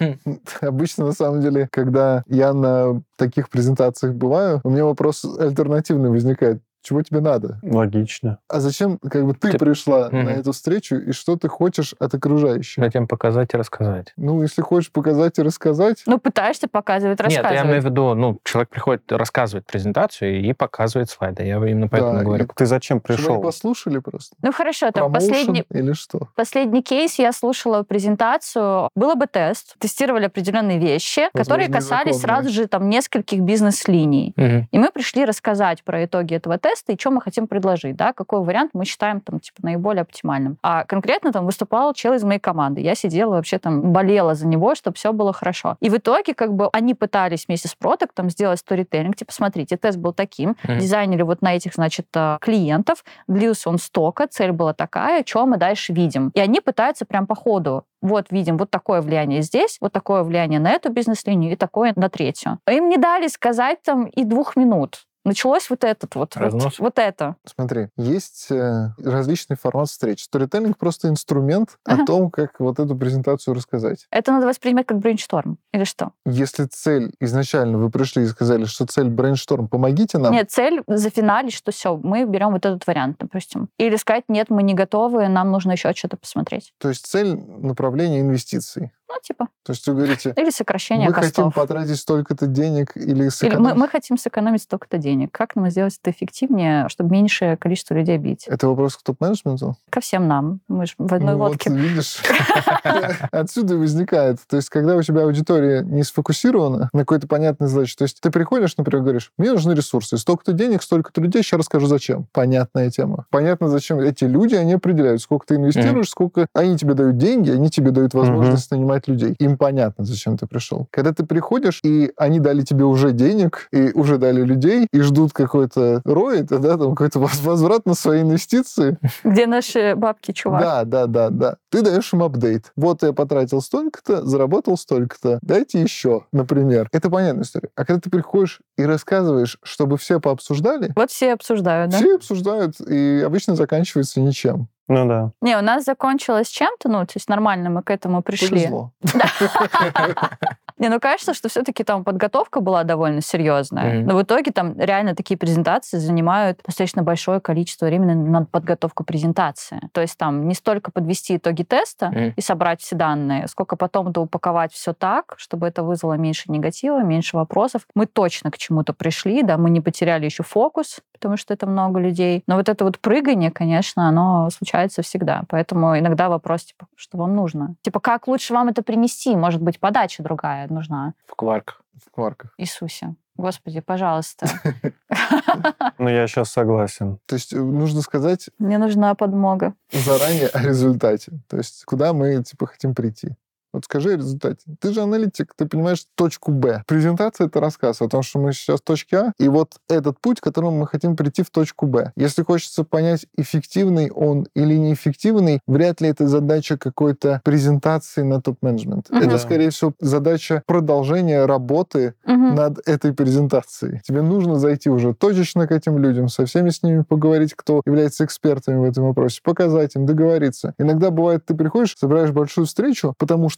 Обычно, на самом деле, когда я на таких презентациях бываю, у меня вопрос альтернативный возникает. Чего тебе надо? Логично. А зачем, как бы, ты, Ты- пришла Мгм. на эту встречу, и что ты хочешь от окружающих? Затем показать и рассказать. Ну, если хочешь показать и рассказать, Ну, пытаешься показывать, Нет, я имею в рассказывать. виду, ну, человек приходит, рассказывает презентацию и показывает слайды. Я именно поэтому Да, говорю. Ты зачем чтобы пришел? они послушали просто? Ну, хорошо, там последний, или что? Последний кейс я слушала презентацию. Было бы тест, тестировали определенные вещи, которые Возможно, касались незаконные. сразу же там нескольких бизнес-линий. Мгм. И мы пришли рассказать про итоги этого теста тесты и что мы хотим предложить, да, какой вариант мы считаем там, типа, наиболее оптимальным. А конкретно там выступал чел из моей команды. Я сидела вообще там, болела за него, чтобы все было хорошо. И в итоге, как бы, они пытались вместе с продуктом сделать сторителлинг, типа, смотрите, тест был таким, Мгм. дизайнеры вот на этих, значит, э, клиентов, длился он столько, цель была такая, что мы дальше видим. И они пытаются прям по ходу вот видим вот такое влияние здесь, вот такое влияние на эту бизнес-линию и такое на третью. Им не дали сказать там и двух минут. Началось вот этот вот, вот, вот это. Смотри, есть э, различный формат встреч. Сторителлинг просто инструмент Ага. о том, как вот эту презентацию рассказать. Это надо воспринимать как брейншторм. Или что? Если цель изначально вы пришли и сказали, что цель брейншторм, помогите нам. Нет, цель зафиналить, что все, мы берем вот этот вариант, допустим. Или сказать, нет, мы не готовы, нам нужно еще что-то посмотреть. То есть цель направления инвестиций. Ну, типа, То есть вы говорите, или сокращение мы хотим костов. потратить столько-то денег или Или мы, сэкономить. мы хотим сэкономить столько-то денег. Как нам сделать это эффективнее, чтобы меньшее количество людей бить? Это вопрос к топ-менеджменту? Ко всем нам. Мы же в одной Ну лодке. Вот, видишь, отсюда и возникает. То есть, когда у тебя аудитория не сфокусирована на какой-то понятной задаче, то есть ты приходишь, например, говоришь, мне нужны ресурсы, столько-то денег, столько-то людей, сейчас расскажу, зачем. Понятная тема. Понятно, зачем эти люди, они определяют, сколько ты инвестируешь, сколько они тебе дают деньги, они тебе дают возможность нанимать людей. Им понятно, зачем ты пришел. Когда ты приходишь, и они дали тебе уже денег, и уже дали людей, и ждут какой-то рой, да, там какой-то воз- возврат на свои инвестиции, Где наши бабки, чувак? да, да, да, да. Ты даешь им апдейт. Вот я потратил столько-то, заработал столько-то. Дайте еще, например. Это понятная история. А когда ты приходишь и рассказываешь, чтобы все пообсуждали, Вот все обсуждают, да? все обсуждают, и обычно заканчивается ничем. Ну да. Не, у нас закончилось чем-то, ну, то есть нормально мы к этому пришли. Повезло. Не, ну кажется, что все-таки там подготовка была довольно серьезная. Но в итоге там реально такие презентации занимают достаточно большое количество времени на подготовку презентации. То есть там не столько подвести итоги теста и собрать все данные, сколько потом это упаковать все так, чтобы это вызвало меньше негатива, меньше вопросов. Мы точно к чему-то пришли, да, мы не потеряли еще фокус, потому что это много людей. Но вот это вот прыгание, конечно, оно случается всегда. Поэтому иногда вопрос, типа, что вам нужно? Типа, как лучше вам это принести? Может быть, подача другая нужна? В кварках. В кварках. Иисусе. Господи, пожалуйста. Ну, я сейчас согласен. То есть э, нужно сказать Мне нужна подмога. заранее о результате. То есть куда мы типа хотим прийти. Вот скажи о результате. Ты же аналитик, ты понимаешь точку Б. Презентация — это рассказ о том, что мы сейчас в точке А, и вот этот путь, которым мы хотим прийти в точку Б. Если хочется понять, эффективный он или неэффективный, вряд ли это задача какой-то презентации на топ-менеджмент. Мгм. Это, скорее всего, задача продолжения работы Мгм. над этой презентацией. Тебе нужно зайти уже точечно к этим людям, со всеми с ними поговорить, кто является экспертами в этом вопросе, показать им, договориться. Иногда бывает, ты приходишь, собираешь большую встречу, потому что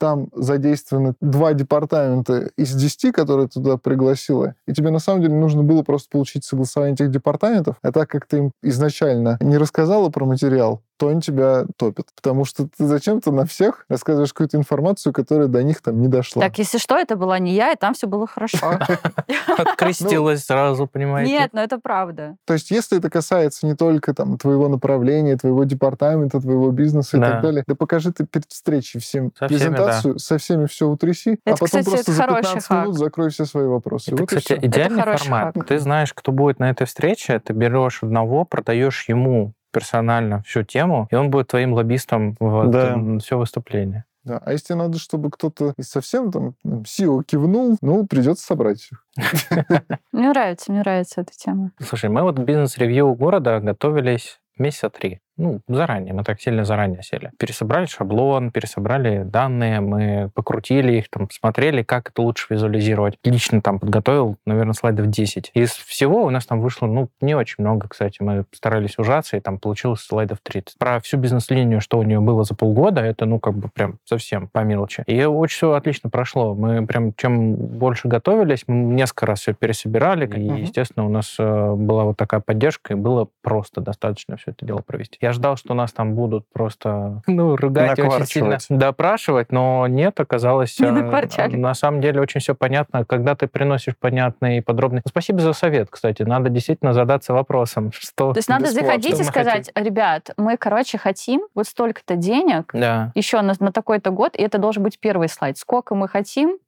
там задействованы два департамента из десяти, которые туда пригласила, и тебе на самом деле нужно было просто получить согласование этих департаментов, а так как ты им изначально не рассказала про материал, то они тебя топят. Потому что ты зачем-то на всех рассказываешь какую-то информацию, которая до них там не дошла. Так, если что, это была не я, и там все было хорошо. Открестилась сразу, понимаете? Нет, но это правда. То есть, если это касается не только там твоего направления, твоего департамента, твоего бизнеса и так далее, да покажи ты перед встречей всем презентацию, со всеми все утряси, а потом просто за хороший 15 хак. минут закрой все свои вопросы. Это, кстати, идеальный формат. Ты знаешь, кто будет на этой встрече, ты берешь одного, продаешь ему персонально всю тему, и он будет твоим лоббистом в Да. все выступление. Да. А если надо, чтобы кто-то совсем там SEO кивнул, ну, придется собрать их. Мне нравится, мне нравится эта тема. Слушай, мы вот бизнес-ревью города готовились месяца три. Ну, заранее, мы так сильно заранее сели. Пересобрали шаблон, пересобрали данные, мы покрутили их, там, смотрели, как это лучше визуализировать. Лично там подготовил, наверное, слайдов 10. Из всего у нас там вышло, ну, не очень много, кстати. Мы старались ужаться, и там получилось слайдов 30. Про всю бизнес-линию, что у нее было за полгода, это, ну, как бы прям совсем по мелочи. И очень все отлично прошло. Мы прям, чем больше готовились, мы несколько раз все пересобирали, и, естественно, у нас э, была вот такая поддержка, и было просто достаточно все это дело провести. Я ждал, что нас там будут просто, ну, ругать очень сильно допрашивать, но нет, оказалось, Не э, накварчали. на самом деле очень все понятно, когда ты приносишь понятные и подробные. Спасибо за совет, кстати. Надо действительно задаться вопросом, что... То есть надо бесплатно. заходить и сказать, ребят, мы, короче, хотим вот столько-то денег Да. еще на, на такой-то год, и это должен быть первый слайд. Сколько мы хотим,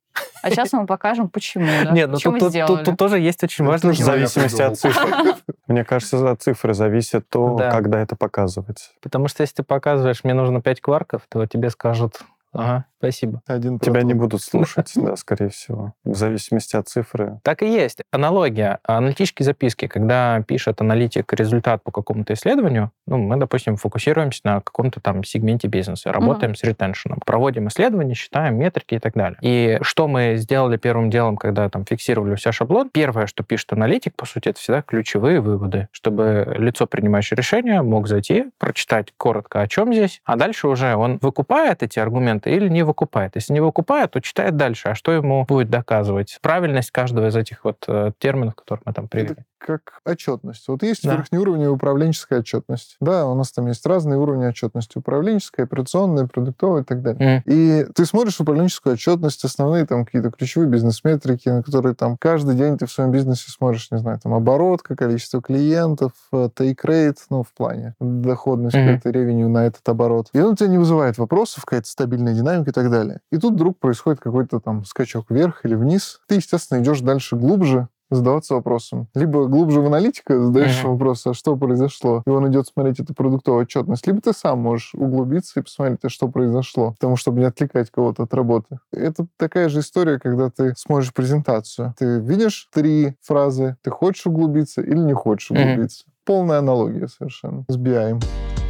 А сейчас мы покажем, почему. Да? Нет, ну Что тут, тут- тут- тут тоже есть очень Это важный тоже В я зависимости от цифр. Мне кажется, от цифры зависит то, Да. когда это показывать. Потому что если ты показываешь, мне нужно 5 кварков, то тебе скажут, ага, спасибо. Один Тебя не будут слушать, да, скорее всего. В зависимости от цифры. Так и есть. Аналогия. Аналитические записки. Когда пишет аналитик результат по какому-то исследованию, ну, мы, допустим, фокусируемся на каком-то там сегменте бизнеса, работаем с ретеншеном, проводим исследования, считаем метрики и так далее. И что мы сделали первым делом, когда там фиксировали у себя шаблон? Первое, что пишет аналитик, по сути, это всегда ключевые выводы, чтобы лицо, принимающее решение, мог зайти, прочитать коротко, о чем здесь, а дальше уже он выкупает эти аргументы или не выкупает. Если не выкупает, то читает дальше, а что ему будет доказывать? Правильность каждого из этих вот э, терминов, которые мы там привели. как отчетность. Вот есть Да. верхнеуровневая управленческая отчетность. Да, у нас там есть разные уровни отчетности. Управленческая, операционная, продуктовая и так далее. М. И ты смотришь управленческую отчетность, основные там какие-то ключевые бизнес-метрики, на которые там каждый день ты в своем бизнесе смотришь, не знаю, там оборотка, количество клиентов, э, take rate, ну, в плане доходность, Мгм. какой-то ревеню на этот оборот. И он у тебя не вызывает вопросов, какая-то стабильная динамика и так далее. И тут вдруг происходит какой-то там скачок вверх или вниз. Ты, естественно, идешь дальше глубже, задаваться вопросом. Либо глубже в аналитика задаешь Мгм. вопрос, а что произошло? И он идет смотреть эту продуктовую отчетность. Либо ты сам можешь углубиться и посмотреть, а что произошло. Потому чтобы не отвлекать кого-то от работы. Это такая же история, когда ты смотришь презентацию. Ты видишь три фразы, ты хочешь углубиться или не хочешь углубиться. Полная аналогия совершенно с BI.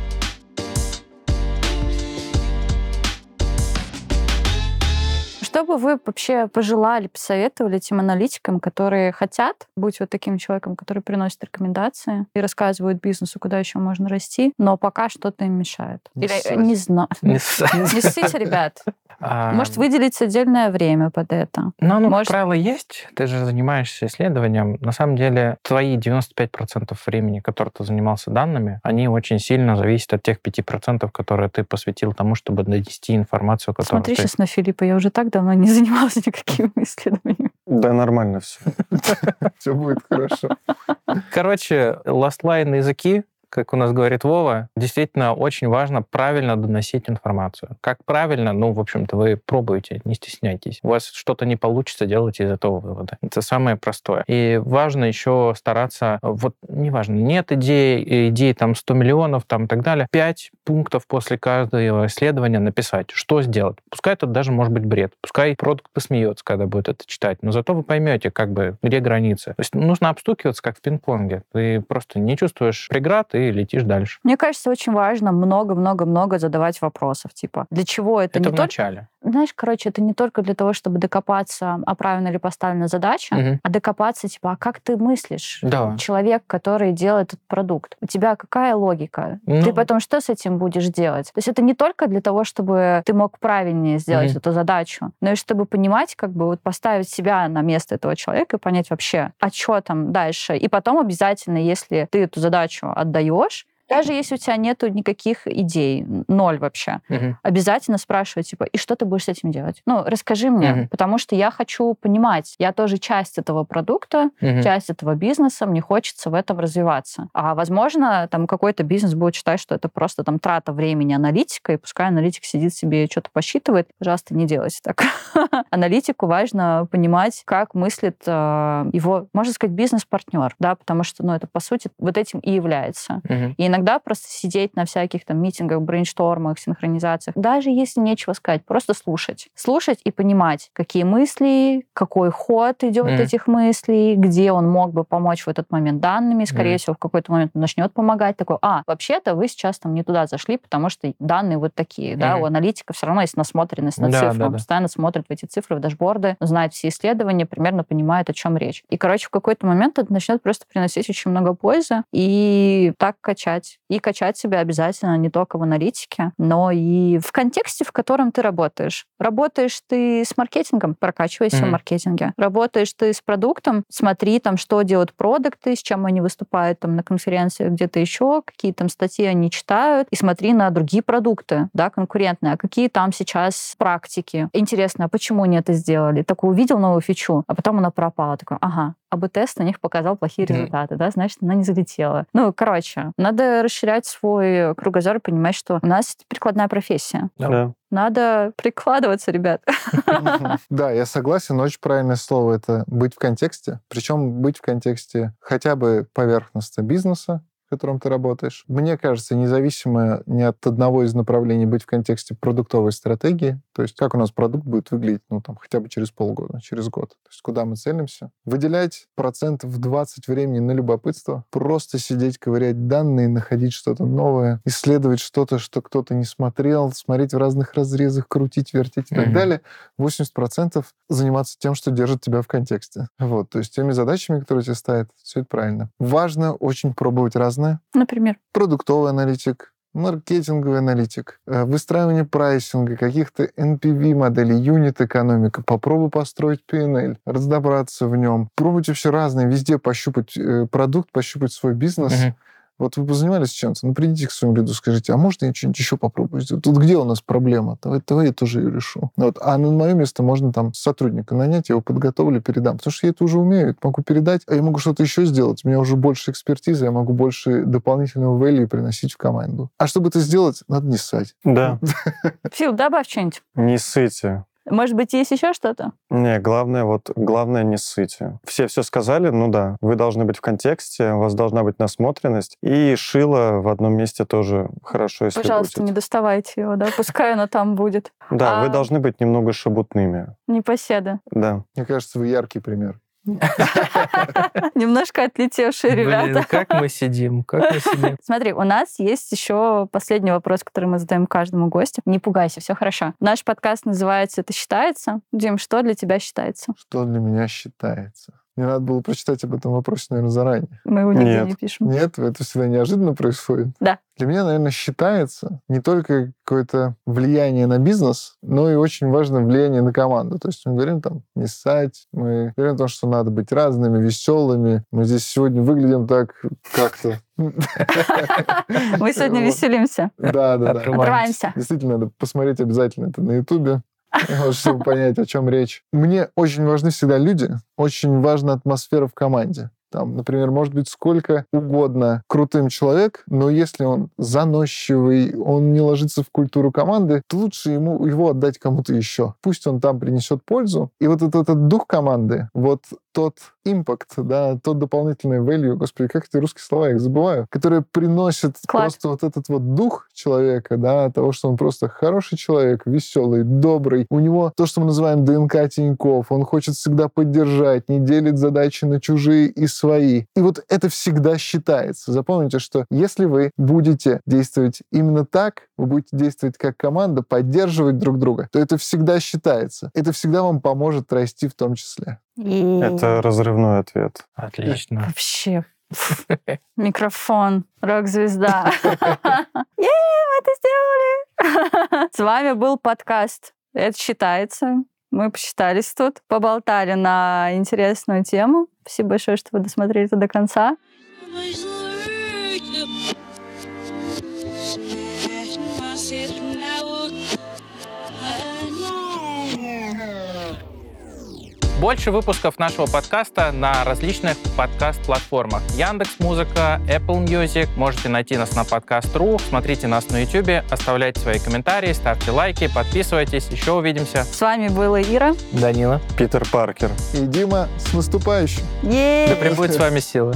Что бы вы вообще пожелали, посоветовали тем аналитикам, которые хотят быть вот таким человеком, который приносит рекомендации и рассказывает бизнесу, куда еще можно расти, но пока что-то им мешает? Не Или э, ссать. не знаю. Не с- Не ссыте, ребят. Может, выделить отдельное время под это. Ну, оно, может- как правило, есть. Ты же занимаешься исследованием. На самом деле, твои 95% времени, которые ты занимался данными, они очень сильно зависят от тех 5%, которые ты посвятил тому, чтобы донести информацию, которую Смотри ты... сейчас на Филиппа, я уже так давно не занималась никакими исследованиями. Да, нормально все. Все будет хорошо. Короче, last line на языки, как у нас говорит Вова, действительно очень важно правильно доносить информацию. Как правильно? Ну, в общем-то, вы пробуете, не стесняйтесь. У вас что-то не получится, делайте из этого выводы. Это самое простое. И важно еще стараться, вот неважно, нет идеи, идей там 100 миллионов там и так далее, 5 пунктов после каждого исследования написать, что сделать. Пускай это даже может быть бред, пускай продукт посмеется, когда будет это читать, но зато вы поймете, как бы, где границы. То есть нужно обстукиваться, как в пинг-понге. Ты просто не чувствуешь преград и летишь дальше. Мне кажется, очень важно много-много-много задавать вопросов. Типа, для чего это, Это, не в только... начале. Знаешь, короче, это не только для того, чтобы докопаться, а правильно ли поставлена задача, Мгм. а докопаться, типа, а как ты мыслишь? Да. Человек, который делает этот продукт. У тебя какая логика? Ну. Ты потом что с этим будешь делать? То есть это не только для того, чтобы ты мог правильнее сделать Мгм. эту задачу, но и чтобы понимать, как бы вот поставить себя на место этого человека и понять вообще, а что там дальше. И потом обязательно, если ты эту задачу отдаешь, års. Даже если у тебя нету никаких идей, ноль вообще, Мгм. обязательно спрашивать, типа, и что ты будешь с этим делать? Ну, расскажи мне, Мгм. потому что я хочу понимать, я тоже часть этого продукта, Мгм. часть этого бизнеса, мне хочется в этом развиваться. А возможно, там какой-то бизнес будет считать, что это просто там трата времени аналитика, и пускай аналитик сидит себе и что-то посчитывает. Пожалуйста, не делайте так. Аналитику важно понимать, как мыслит э, его, можно сказать, бизнес-партнер, да, потому что, ну, это, по сути, вот этим и является. И иногда просто сидеть на всяких там митингах, брейнштормах, синхронизациях, даже если нечего сказать, просто слушать. Слушать и понимать, какие мысли, какой ход идет Мгм. этих мыслей, где он мог бы помочь в этот момент данными. Скорее Мгм. всего, в какой-то момент он начнет помогать. Такой, а, вообще-то вы сейчас там не туда зашли, потому что данные вот такие. Да? Мгм. У аналитика все равно есть насмотренность на Да, цифры. да, он да. постоянно смотрит в эти цифры, в дашборды, знает все исследования, примерно понимает, о чем речь. И, короче, в какой-то момент это начнет просто приносить очень много пользы и так качать. И качать себя обязательно не только в аналитике, но и в контексте, в котором ты работаешь. Работаешь ты с маркетингом, прокачивайся в Мгм. маркетинге. Работаешь ты с продуктом, смотри там, что делают продукты, с чем они выступают там на конференциях где-то еще, какие там статьи они читают, и смотри на другие продукты, да, конкурентные, а какие там сейчас практики. Интересно, а почему они это сделали? Такой увидел новую фичу, а потом она пропала. Такой, ага, АБ-тест на них показал плохие результаты, да, значит, она не залетела. Ну, короче, надо расширять свой кругозор и понимать, что у нас это прикладная профессия. Да. Да. Надо прикладываться, ребят. Да, я согласен, но очень правильное слово это быть в контексте. Причем быть в контексте хотя бы поверхностно бизнеса, котором ты работаешь. Мне кажется, независимо ни от одного из направлений быть в контексте продуктовой стратегии, то есть как у нас продукт будет выглядеть, ну, там, хотя бы через полгода, через год, то есть куда мы целимся. Выделять процентов 20 времени на любопытство, просто сидеть, ковырять данные, находить что-то новое, исследовать что-то, что кто-то не смотрел, смотреть в разных разрезах, крутить, вертеть и так Мгм. далее. 80% заниматься тем, что держит тебя в контексте. Вот, то есть теми задачами, которые тебе ставят, все это правильно. Важно очень пробовать разное. Например. Продуктовый аналитик, маркетинговый аналитик, э, выстраивание прайсинга, каких-то NPV-моделей, юнит-экономика. Попробуй построить PNL, разобраться в нем. Пробуйте вообще разные, везде пощупать э, продукт, пощупать свой бизнес. Мгм. Вот вы позанимались чем-то, ну придите к своему лиду, скажите, а может я что-нибудь еще попробую сделать? Тут где у нас проблема? Давай, давай я тоже ее решу. Вот. А на мое место можно там сотрудника нанять, я его подготовлю, передам. Потому что я это уже умею, это могу передать, а я могу что-то еще сделать. У меня уже больше экспертизы, я могу больше дополнительного value приносить в команду. А чтобы это сделать, надо не ссать. Да. Фил, добавь что-нибудь. Не ссыте. Может быть, есть еще что-то? Не, главное, вот, главное не ссыте. Все все сказали, ну да, вы должны быть в контексте, у вас должна быть насмотренность, и шило в одном месте тоже хорошо, если Пожалуйста, не будет. доставайте его, да, пускай оно там будет. Да, А- вы должны быть немного шебутными. Непоседа. Да. Мне кажется, вы яркий пример. Немножко отлетевшие ребята. как мы сидим, как мы сидим. Смотри, у нас есть еще последний вопрос, который мы задаем каждому гостю. Не пугайся, все хорошо. Наш подкаст называется «Это считается». Дим, что для тебя считается? Что для меня считается? Мне надо было прочитать об этом вопросе, наверное, заранее. Мы его нигде Нет. не пишем. Нет, это всегда неожиданно происходит. Да. Для меня, наверное, считается не только какое-то влияние на бизнес, но и очень важно влияние на команду. То есть мы говорим там не ссать, мы говорим о том, что надо быть разными, веселыми. Мы здесь сегодня выглядим так как-то. Мы сегодня веселимся. Да, да, да. Отрываемся. Действительно, надо посмотреть обязательно это на Ютубе, чтобы понять, о чем речь. Мне очень важны всегда люди, очень важна атмосфера в команде. Там, например, может быть сколько угодно крутым человек, но если он заносчивый, он не ложится в культуру команды, то лучше ему его отдать кому-то еще. Пусть он там принесет пользу. И вот этот, этот дух команды, вот тот импакт, да, тот дополнительный value, господи, как эти русские слова, я их забываю, которые приносят просто вот этот вот дух человека, да, того, что он просто хороший человек, веселый, добрый. У него то, что мы называем ДНК Тиньков, он хочет всегда поддержать, не делит задачи на чужие и свои. И вот это всегда считается. Запомните, что если вы будете действовать именно так, вы будете действовать как команда, поддерживать друг друга, то это всегда считается. Это всегда вам поможет расти в том числе. И Это разрывной ответ. Отлично. Вообще. Микрофон, рок-звезда. Е, мы это сделали! С вами был подкаст «Это считается». Мы посчитались тут, поболтали на интересную тему. Спасибо большое, что вы досмотрели это до конца. Больше выпусков нашего подкаста на различных подкаст-платформах. Яндекс Музыка, Apple Music. Можете найти нас на подкаст.ру. Смотрите нас на YouTube, оставляйте свои комментарии, ставьте лайки, подписывайтесь. Еще увидимся. С вами была Ира. Данила. Питер Паркер. И Дима, с наступающим! Да Е! пребудет с вами сила.